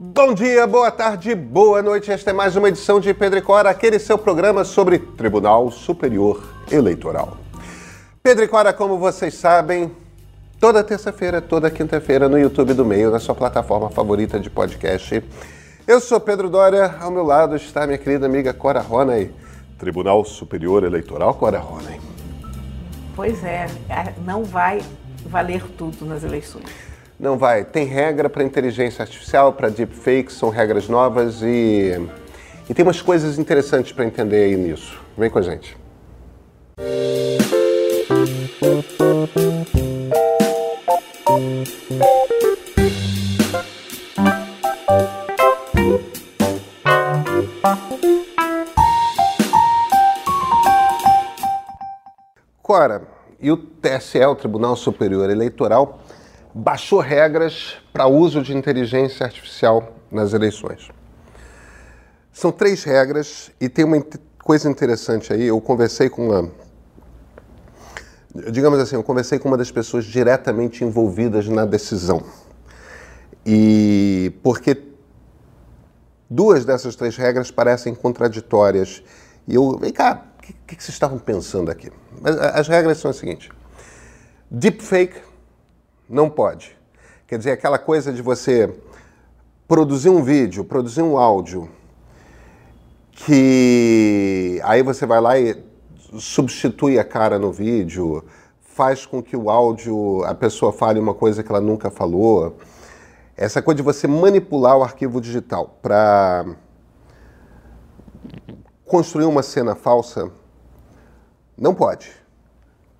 Bom dia, boa tarde, boa noite. Esta é mais uma edição de Pedro e Cora, aquele seu programa sobre Tribunal Superior Eleitoral. Pedro e Cora, como vocês sabem, toda terça-feira, toda quinta-feira no YouTube do Meio, na sua plataforma favorita de podcast. Eu sou Pedro Dória, ao meu lado está minha querida amiga Cora Ronay. Tribunal Superior Eleitoral, Cora Ronay. Pois é, não vai valer tudo nas eleições. Não vai. Tem regra para inteligência artificial, para deepfakes, são regras novas e, e tem umas coisas interessantes para entender aí nisso. Vem com a gente. Cora, e o TSE, o Tribunal Superior Eleitoral, baixou regras para uso de inteligência artificial nas eleições. São três regras e tem uma coisa interessante aí. Eu conversei com uma. Digamos assim, eu conversei com uma das pessoas diretamente envolvidas na decisão. E porque duas dessas três regras parecem contraditórias. E eu, vem cá, o que, que, vocês estavam pensando aqui? As regras são as seguintes: deepfake não pode. Quer dizer, aquela coisa de você produzir um vídeo, produzir um áudio, que aí você vai lá e substitui a cara no vídeo, faz com que o áudio, a pessoa fale uma coisa que ela nunca falou. Essa coisa de você manipular o arquivo digital para construir uma cena falsa, não pode.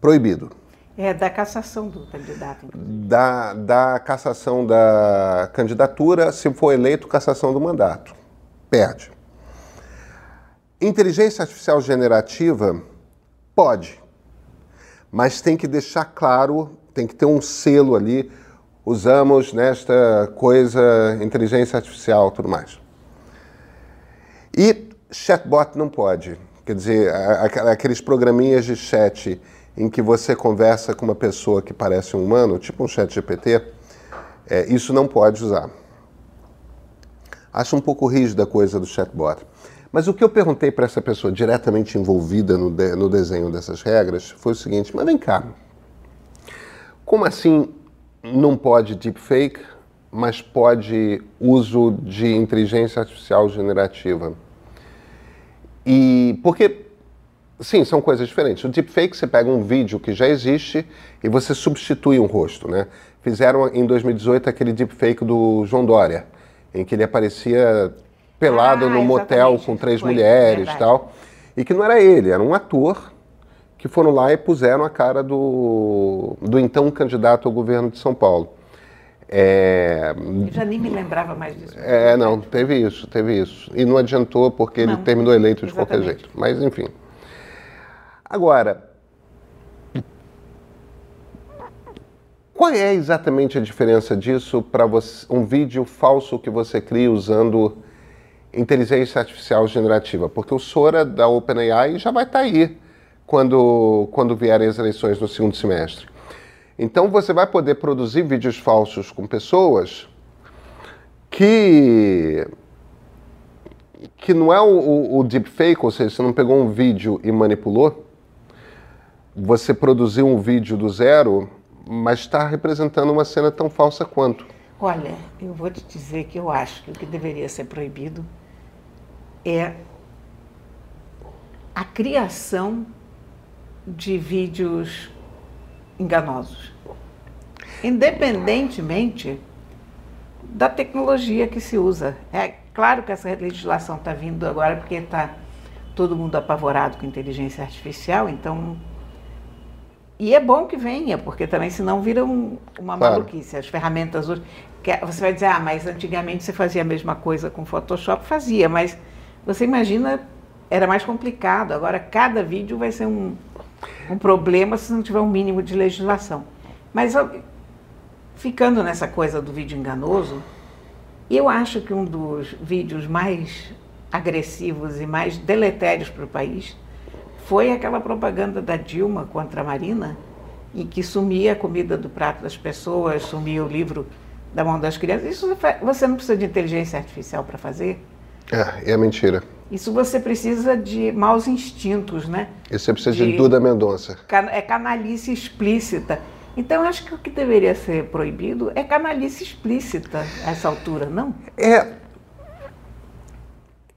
Proibido. É da cassação do candidato. Da, da cassação da candidatura, se for eleito, cassação do mandato. Perde. Inteligência artificial generativa pode, mas tem que deixar claro, tem que ter um selo ali. Usamos nesta coisa inteligência artificial, tudo mais. E chatbot não pode. Quer dizer, aqueles programinhas de chat em que você conversa com uma pessoa que parece um humano, tipo um chat GPT, é, isso não pode usar. Acho um pouco rígida a coisa do chatbot. Mas o que eu perguntei para essa pessoa diretamente envolvida no, de, no desenho dessas regras foi o seguinte: mas vem cá, como assim não pode deepfake, mas pode uso de inteligência artificial generativa? E porque Sim, são coisas diferentes. O deepfake, você pega um vídeo que já existe e você substitui um rosto, né? Fizeram em 2018 aquele deepfake do João Dória, em que ele aparecia pelado ah, no motel com três Foi, mulheres e tal. E que não era ele, era um ator que foram lá e puseram a cara do, do então candidato ao governo de São Paulo. É, Eu já nem me lembrava mais disso. É, não, teve isso, teve isso. E não adiantou porque não, ele terminou eleito de exatamente. qualquer jeito. Mas, enfim. Agora, qual é exatamente a diferença disso para um vídeo falso que você cria usando inteligência artificial generativa? Porque o Sora da OpenAI já vai estar tá aí quando, quando vierem as eleições no segundo semestre. Então você vai poder produzir vídeos falsos com pessoas que que não é o, o, o deepfake, ou seja, você não pegou um vídeo e manipulou, você produziu um vídeo do zero, mas está representando uma cena tão falsa quanto. Olha, eu vou te dizer que eu acho que o que deveria ser proibido é a criação de vídeos enganosos. Independentemente da tecnologia que se usa. É claro que essa legislação está vindo agora porque está todo mundo apavorado com inteligência artificial, então e é bom que venha, porque também senão vira um, uma claro. maluquice. As ferramentas hoje. É, você vai dizer, ah, mas antigamente você fazia a mesma coisa com Photoshop? Fazia, mas você imagina, era mais complicado. Agora cada vídeo vai ser um, um problema se não tiver um mínimo de legislação. Mas ficando nessa coisa do vídeo enganoso, eu acho que um dos vídeos mais agressivos e mais deletérios para o país foi aquela propaganda da Dilma contra a Marina, em que sumia a comida do prato das pessoas, sumia o livro da mão das crianças. Isso você não precisa de inteligência artificial para fazer. É, é mentira. Isso você precisa de maus instintos, né? Isso você precisa de, de Duda Mendonça. É canalice explícita. Então, eu acho que o que deveria ser proibido é canalice explícita a essa altura, não? É.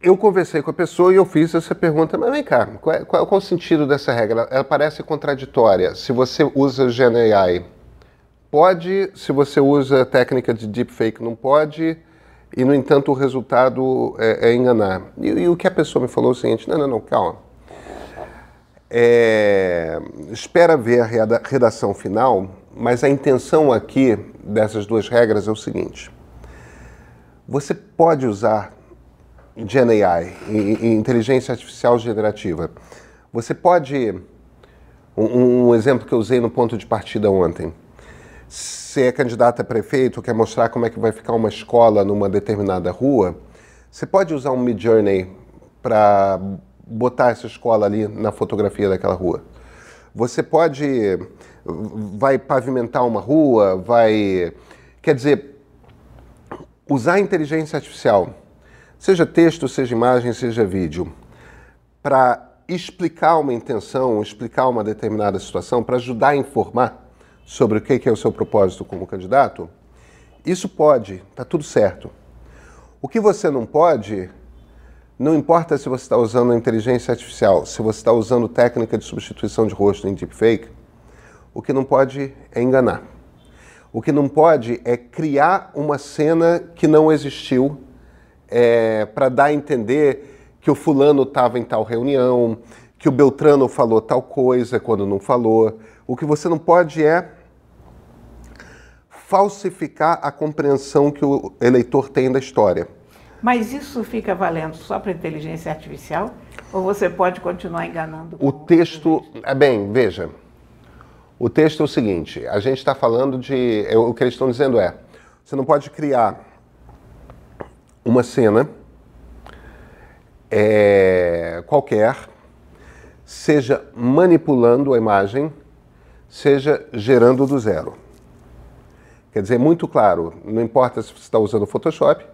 Eu conversei com a pessoa e eu fiz essa pergunta, mas vem cá, qual, é, qual, qual é o sentido dessa regra? Ela parece contraditória. Se você usa GenAI, pode, se você usa técnica de deepfake, não pode, e, no entanto, o resultado é, é enganar. E, e, o que a pessoa me falou é o seguinte: não, não, não, calma. É, espera ver a redação final, mas a intenção aqui dessas duas regras é o seguinte: você pode usar GenAI, inteligência artificial generativa. Você pode. Um, um exemplo que eu usei no ponto de partida ontem se é candidato a prefeito, quer mostrar como é que vai ficar uma escola numa determinada rua, você pode usar um Midjourney para botar essa escola ali na fotografia daquela rua. Você pode vai pavimentar uma rua, vai quer dizer usar a inteligência artificial, seja texto, seja imagem, seja vídeo, para explicar uma intenção, explicar uma determinada situação, para ajudar a informar sobre o que é o seu propósito como candidato, isso pode, está tudo certo. O que você não pode, não importa se você está usando a inteligência artificial, se você está usando técnica de substituição de rosto em deepfake, o que não pode é enganar. O que não pode é criar uma cena que não existiu é, para dar a entender que o fulano estava em tal reunião, que o Beltrano falou tal coisa quando não falou. O que você não pode é falsificar a compreensão que o eleitor tem da história. Mas isso fica valendo só para inteligência artificial? Ou você pode continuar enganando? O texto. É bem, veja. O texto é o seguinte: a gente está falando de. É, o que eles estão dizendo é: você não pode criar uma cena é, qualquer, seja manipulando a imagem, seja gerando do zero. Quer dizer, muito claro, não importa se você está usando Photoshop,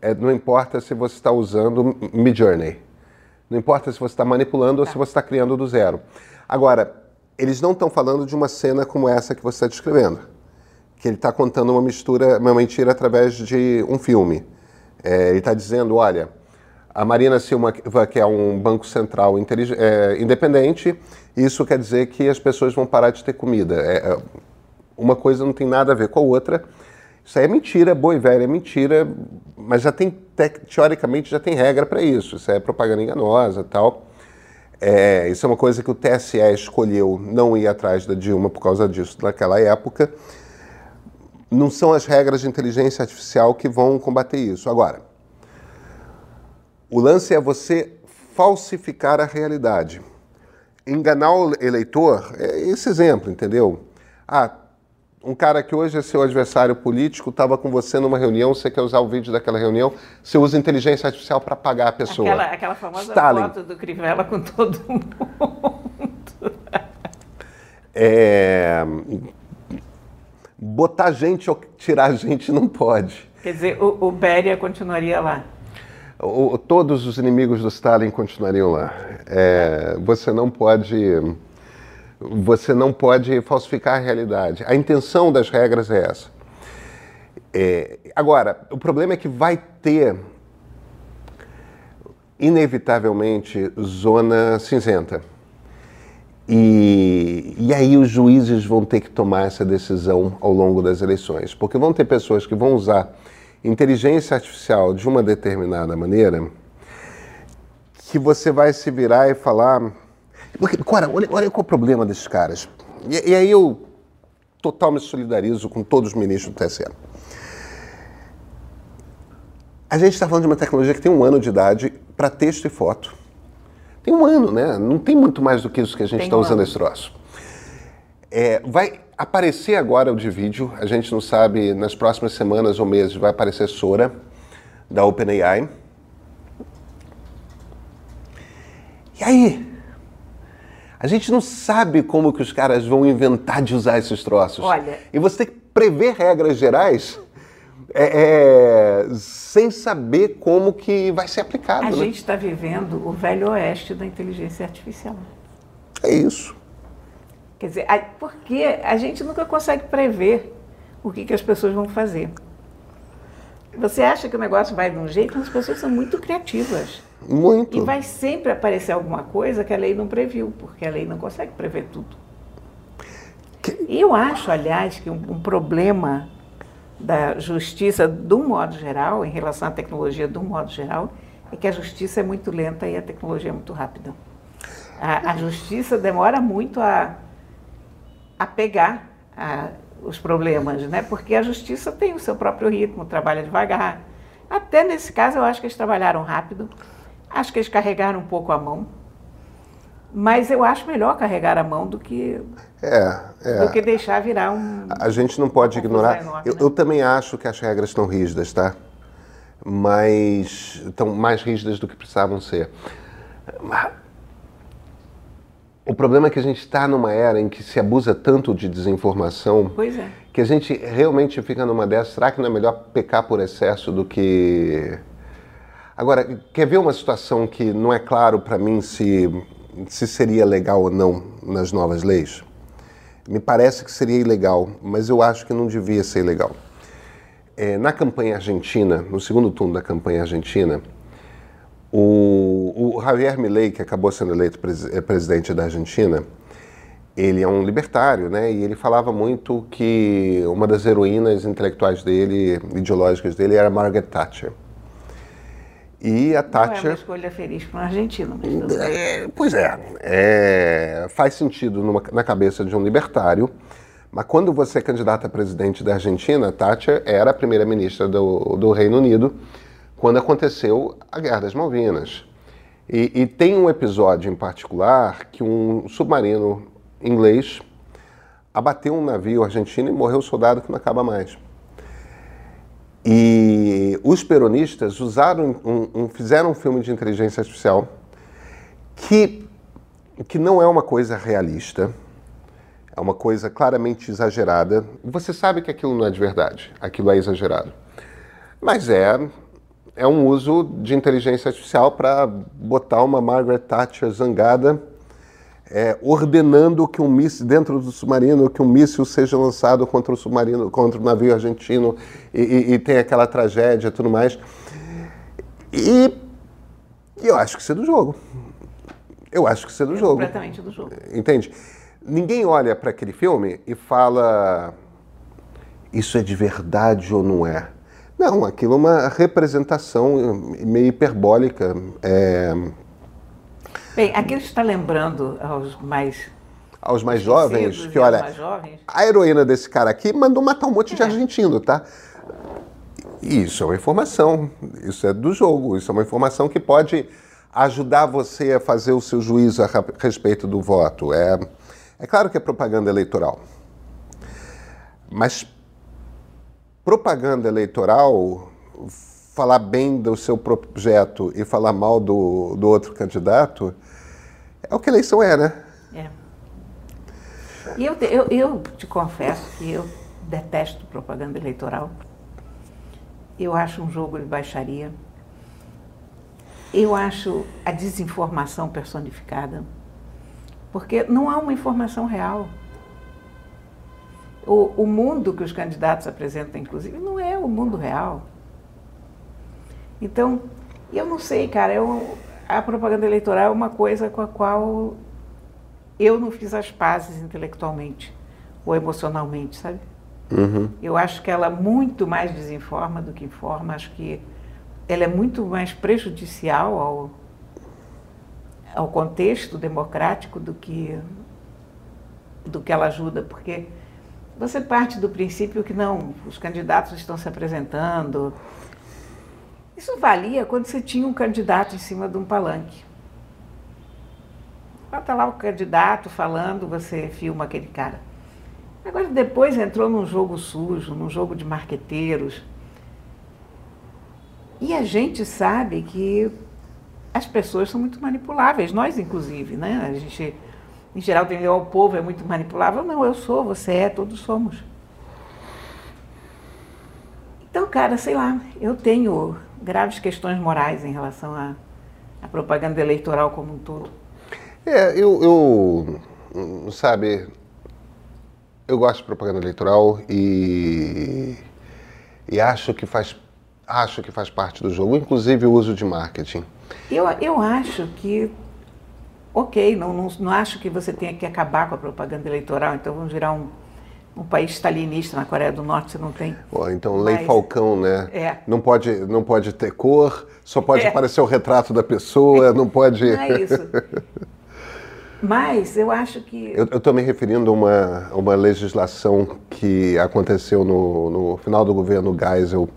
é, não importa se você está usando Midjourney, não importa se você está manipulando ou se você está criando do zero. Agora, eles não estão falando de uma cena como essa que você está descrevendo, que ele está contando uma mistura, uma mentira através de um filme. É, ele está dizendo, olha, a Marina Silva quer um banco central é, independente, isso quer dizer que as pessoas vão parar de ter comida. É, é uma coisa não tem nada a ver com a outra. Isso aí é mentira, boa e velha é mentira, mas já tem, teoricamente, já tem regra para isso. Isso é propaganda enganosa tal. É, isso é uma coisa que o TSE escolheu não ir atrás da Dilma por causa disso naquela época. Não são as regras de inteligência artificial que vão combater isso. Agora, o lance é você falsificar a realidade. Enganar o eleitor é esse exemplo, entendeu? Ah, um cara que hoje é seu adversário político estava com você numa reunião, você quer usar o vídeo daquela reunião, você usa inteligência artificial para pagar a pessoa. Aquela, aquela famosa Stalin. foto do Crivella com todo mundo. É... Botar gente ou tirar gente não pode. Quer dizer, o, o Beria continuaria lá. O, todos os inimigos do Stalin continuariam lá. É, você não pode você não pode falsificar a realidade. A intenção das regras é essa. É, agora, o problema é que vai ter, inevitavelmente, zona cinzenta. E, e aí os juízes vão ter que tomar essa decisão ao longo das eleições, porque vão ter pessoas que vão usar inteligência artificial de uma determinada maneira que você vai se virar e falar porque, cara, olha, olha qual é o problema desses caras. E, e aí eu total me solidarizo com todos os ministros do TSE. A gente está falando de uma tecnologia que tem um ano de idade para texto e foto. Tem um ano, né? Não tem muito mais do que isso que a gente está um usando ano. esse troço. É, vai aparecer agora o de vídeo, a gente não sabe, nas próximas semanas ou meses vai aparecer Sora, da OpenAI. E aí? A gente não sabe como que os caras vão inventar de usar esses troços. Olha. E você tem que prever regras gerais é, é, sem saber como que vai ser aplicado. A né? gente está vivendo o velho oeste da inteligência artificial. É isso. Quer dizer, porque a gente nunca consegue prever o que, que as pessoas vão fazer. Você acha que o negócio vai de um jeito, mas as pessoas são muito criativas. Muito. E vai sempre aparecer alguma coisa que a lei não previu, porque a lei não consegue prever tudo. Que- Eu acho, aliás, que um, um problema da justiça, um modo geral, em relação à tecnologia, um modo geral, é que a justiça é muito lenta e a tecnologia é muito rápida. A, a justiça demora muito a, a pegar a- os problemas, né? porque a justiça tem o seu próprio ritmo, trabalha devagar. Até nesse caso, eu acho que eles trabalharam rápido, acho que eles carregaram um pouco a mão, mas eu acho melhor carregar a mão do que, É, é. do que deixar virar um. A gente não pode ignorar. enorme, eu, né? eu também acho que as regras estão rígidas, tá? Mas estão mais rígidas do que precisavam ser. O problema é que a gente está numa era em que se abusa tanto de desinformação Pois é. que a gente realmente fica numa dessas. Será que não é melhor pecar por excesso do que. Agora, quer ver uma situação que não é claro para mim se, se seria legal ou não nas novas leis? Me parece que seria ilegal, mas eu acho que não devia ser ilegal. É, na campanha argentina, no segundo turno da campanha argentina, o, o Javier Milei, que acabou sendo eleito pres- eh, presidente da Argentina, ele é um libertário, né? E ele falava muito que uma das heroínas intelectuais dele, ideológicas dele, era Margaret Thatcher. E a Não é uma Thatcher. escolha feliz para um argentino, mas. É, pois é, é, faz sentido numa- na cabeça de um libertário, mas quando você é candidato a presidente da Argentina, Thatcher era a primeira-ministra do, do Reino Unido quando aconteceu a Guerra das Malvinas. E, e tem um episódio em particular que um submarino inglês abateu um navio argentino e morreu soldado que não acaba mais. E os peronistas usaram um- um- fizeram um filme de inteligência artificial que, que não é uma coisa realista, é uma coisa claramente exagerada. Você sabe que aquilo não é de verdade, aquilo é exagerado. Mas é, é um uso de inteligência artificial para botar uma Margaret Thatcher zangada, é, ordenando que um míssil dentro do submarino, que um míssil seja lançado contra o submarino, contra o navio argentino e, e, e tem aquela tragédia e tudo mais. E, e eu acho que isso é do jogo. Eu acho que isso é do É jogo. completamente do jogo. Entende? Ninguém olha para aquele filme e fala isso é de verdade ou não é. Não, aquilo é uma representação meio hiperbólica. É, Bem, aqui está lembrando aos mais aos mais jovens, que olha, mais jovens, a heroína desse cara aqui mandou matar um monte de argentino, tá? E Isso é uma informação, isso é do jogo, isso é uma informação que pode ajudar você a fazer o seu juízo a respeito do voto. É, é claro que é propaganda eleitoral. Mas propaganda eleitoral, falar bem do seu projeto e falar mal do, do outro candidato, é o que a eleição é, né? É. E eu, eu, eu te confesso que eu detesto propaganda eleitoral. Eu acho um jogo de baixaria. Eu acho a desinformação personificada. Porque não há uma informação real. O, o mundo que os candidatos apresentam, inclusive, não é o mundo real. Então, eu não sei, cara, eu, a propaganda eleitoral é uma coisa com a qual eu não fiz as pazes intelectualmente ou emocionalmente, sabe? Eu acho que ela muito mais desinforma do que informa. Acho que ela é muito mais prejudicial ao, ao contexto democrático do que, do que ela ajuda, porque você parte do princípio que não, os candidatos estão se apresentando. Isso valia quando você tinha um candidato em cima de um palanque. Bota lá o candidato falando, você filma aquele cara. Agora depois entrou num jogo sujo, num jogo de marqueteiros. E a gente sabe que as pessoas são muito manipuláveis, nós inclusive, né? A gente, em geral, tem o povo é muito manipulável. Não, eu sou, você é, todos somos. Então, cara, sei lá, eu tenho graves questões morais em relação à, à propaganda eleitoral como um todo. É, eu, eu, sabe, eu gosto de propaganda eleitoral e, e acho que faz acho que faz parte do jogo, inclusive o uso de marketing. Eu, eu acho que, ok, não, não, não acho que você tenha que acabar com a propaganda eleitoral, então vamos virar um, um país stalinista na Coreia do Norte, você não tem. Oh, então, lei Falcão, né? É. Não pode, não pode ter cor, só pode é. aparecer o retrato da pessoa, não pode. Não é isso. Mas eu acho que. Eu estou me referindo a uma, uma legislação que aconteceu no, no final do governo Geisel,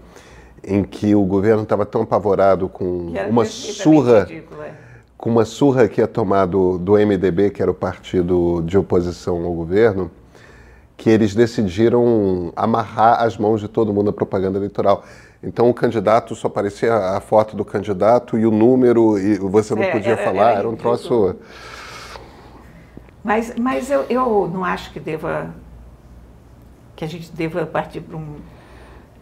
em que o governo estava tão apavorado com uma surra. É. Com uma surra que ia tomar do, do MDB, que era o partido de oposição ao governo, que eles decidiram amarrar as mãos de todo mundo na propaganda eleitoral. Então o candidato só aparecia a foto do candidato e o número, e você não é, podia era, falar, era, era um troço. Mas, mas eu, eu não acho que deva que a gente deva partir para um,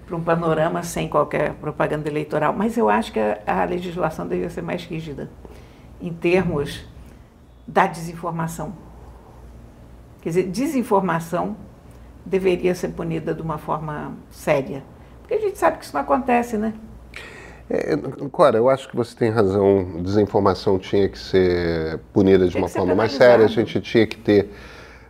para um panorama sem qualquer propaganda eleitoral. Mas eu acho que a, a legislação deveria ser mais rígida em termos da desinformação. Quer dizer, desinformação deveria ser punida de uma forma séria. Porque a gente sabe que isso não acontece, né? É, Cora, eu acho que você tem razão. Desinformação tinha que ser punida de uma forma mais séria. A gente tinha que ter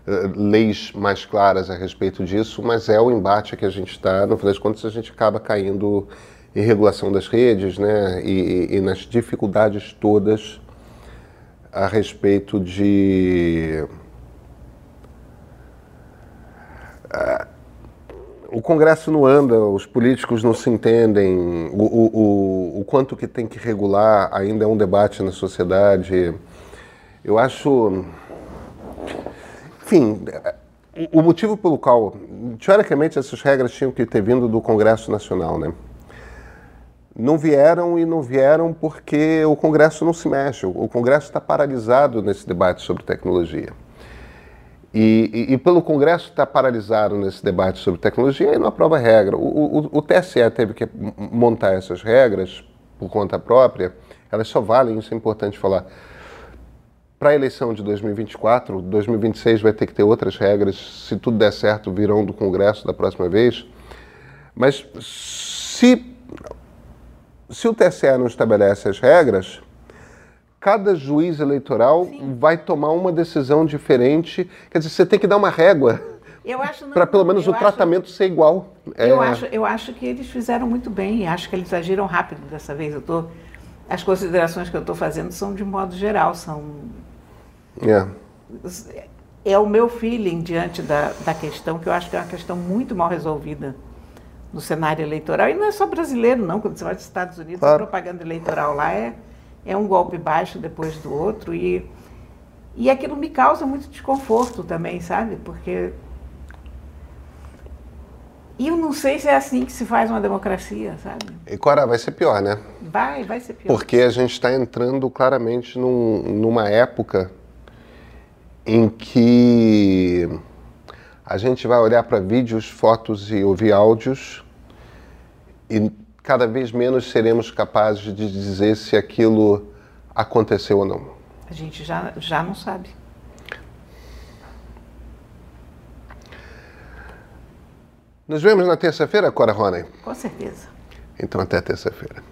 uh, leis mais claras a respeito disso, mas é o embate que a gente está. No final das contas, a gente acaba caindo em regulação das redes, né? E, e, e nas dificuldades todas a respeito de o Congresso não anda, os políticos não se entendem, o, o, o, o quanto que tem que regular ainda é um debate na sociedade. Eu acho. Enfim, o motivo pelo qual, teoricamente, essas regras tinham que ter vindo do Congresso Nacional, né? Não vieram e não vieram porque o Congresso não se mexe. O Congresso está paralisado nesse debate sobre tecnologia. E, e, e, pelo Congresso estar paralisado nesse debate sobre tecnologia, ele não aprova regra. O, o, o, TSE teve que montar essas regras por conta própria, elas só valem, isso é importante falar. Para a eleição de 2024, 2026 vai ter que ter outras regras, se tudo der certo, virão do Congresso da próxima vez. Mas se, se o TSE não estabelece as regras, cada juiz eleitoral Sim. vai tomar uma decisão diferente. Quer dizer, você tem que dar uma régua para pelo menos o acho, tratamento ser igual. Eu, é... acho, eu acho que eles fizeram muito bem, acho que eles agiram rápido dessa vez. Eu tô, as considerações que eu estou fazendo são de modo geral, são. É. É o meu feeling diante da, da questão, que eu acho que é uma questão muito mal resolvida no cenário eleitoral. E não é só brasileiro, não. Quando você vai dos Estados Unidos, claro. a propaganda eleitoral lá é é um golpe baixo depois do outro e e aquilo me causa muito desconforto também, sabe? Porque e eu não sei se é assim que se faz uma democracia, sabe? E Cora, vai ser pior, né? Vai, vai ser pior. Porque a gente está entrando claramente num, numa época em que a gente vai olhar para vídeos, fotos e ouvir áudios e cada vez menos seremos capazes de dizer se aquilo aconteceu ou não. A gente já, já não sabe. Nos vemos na terça-feira, Cora Rony? Com certeza. Então, até terça-feira.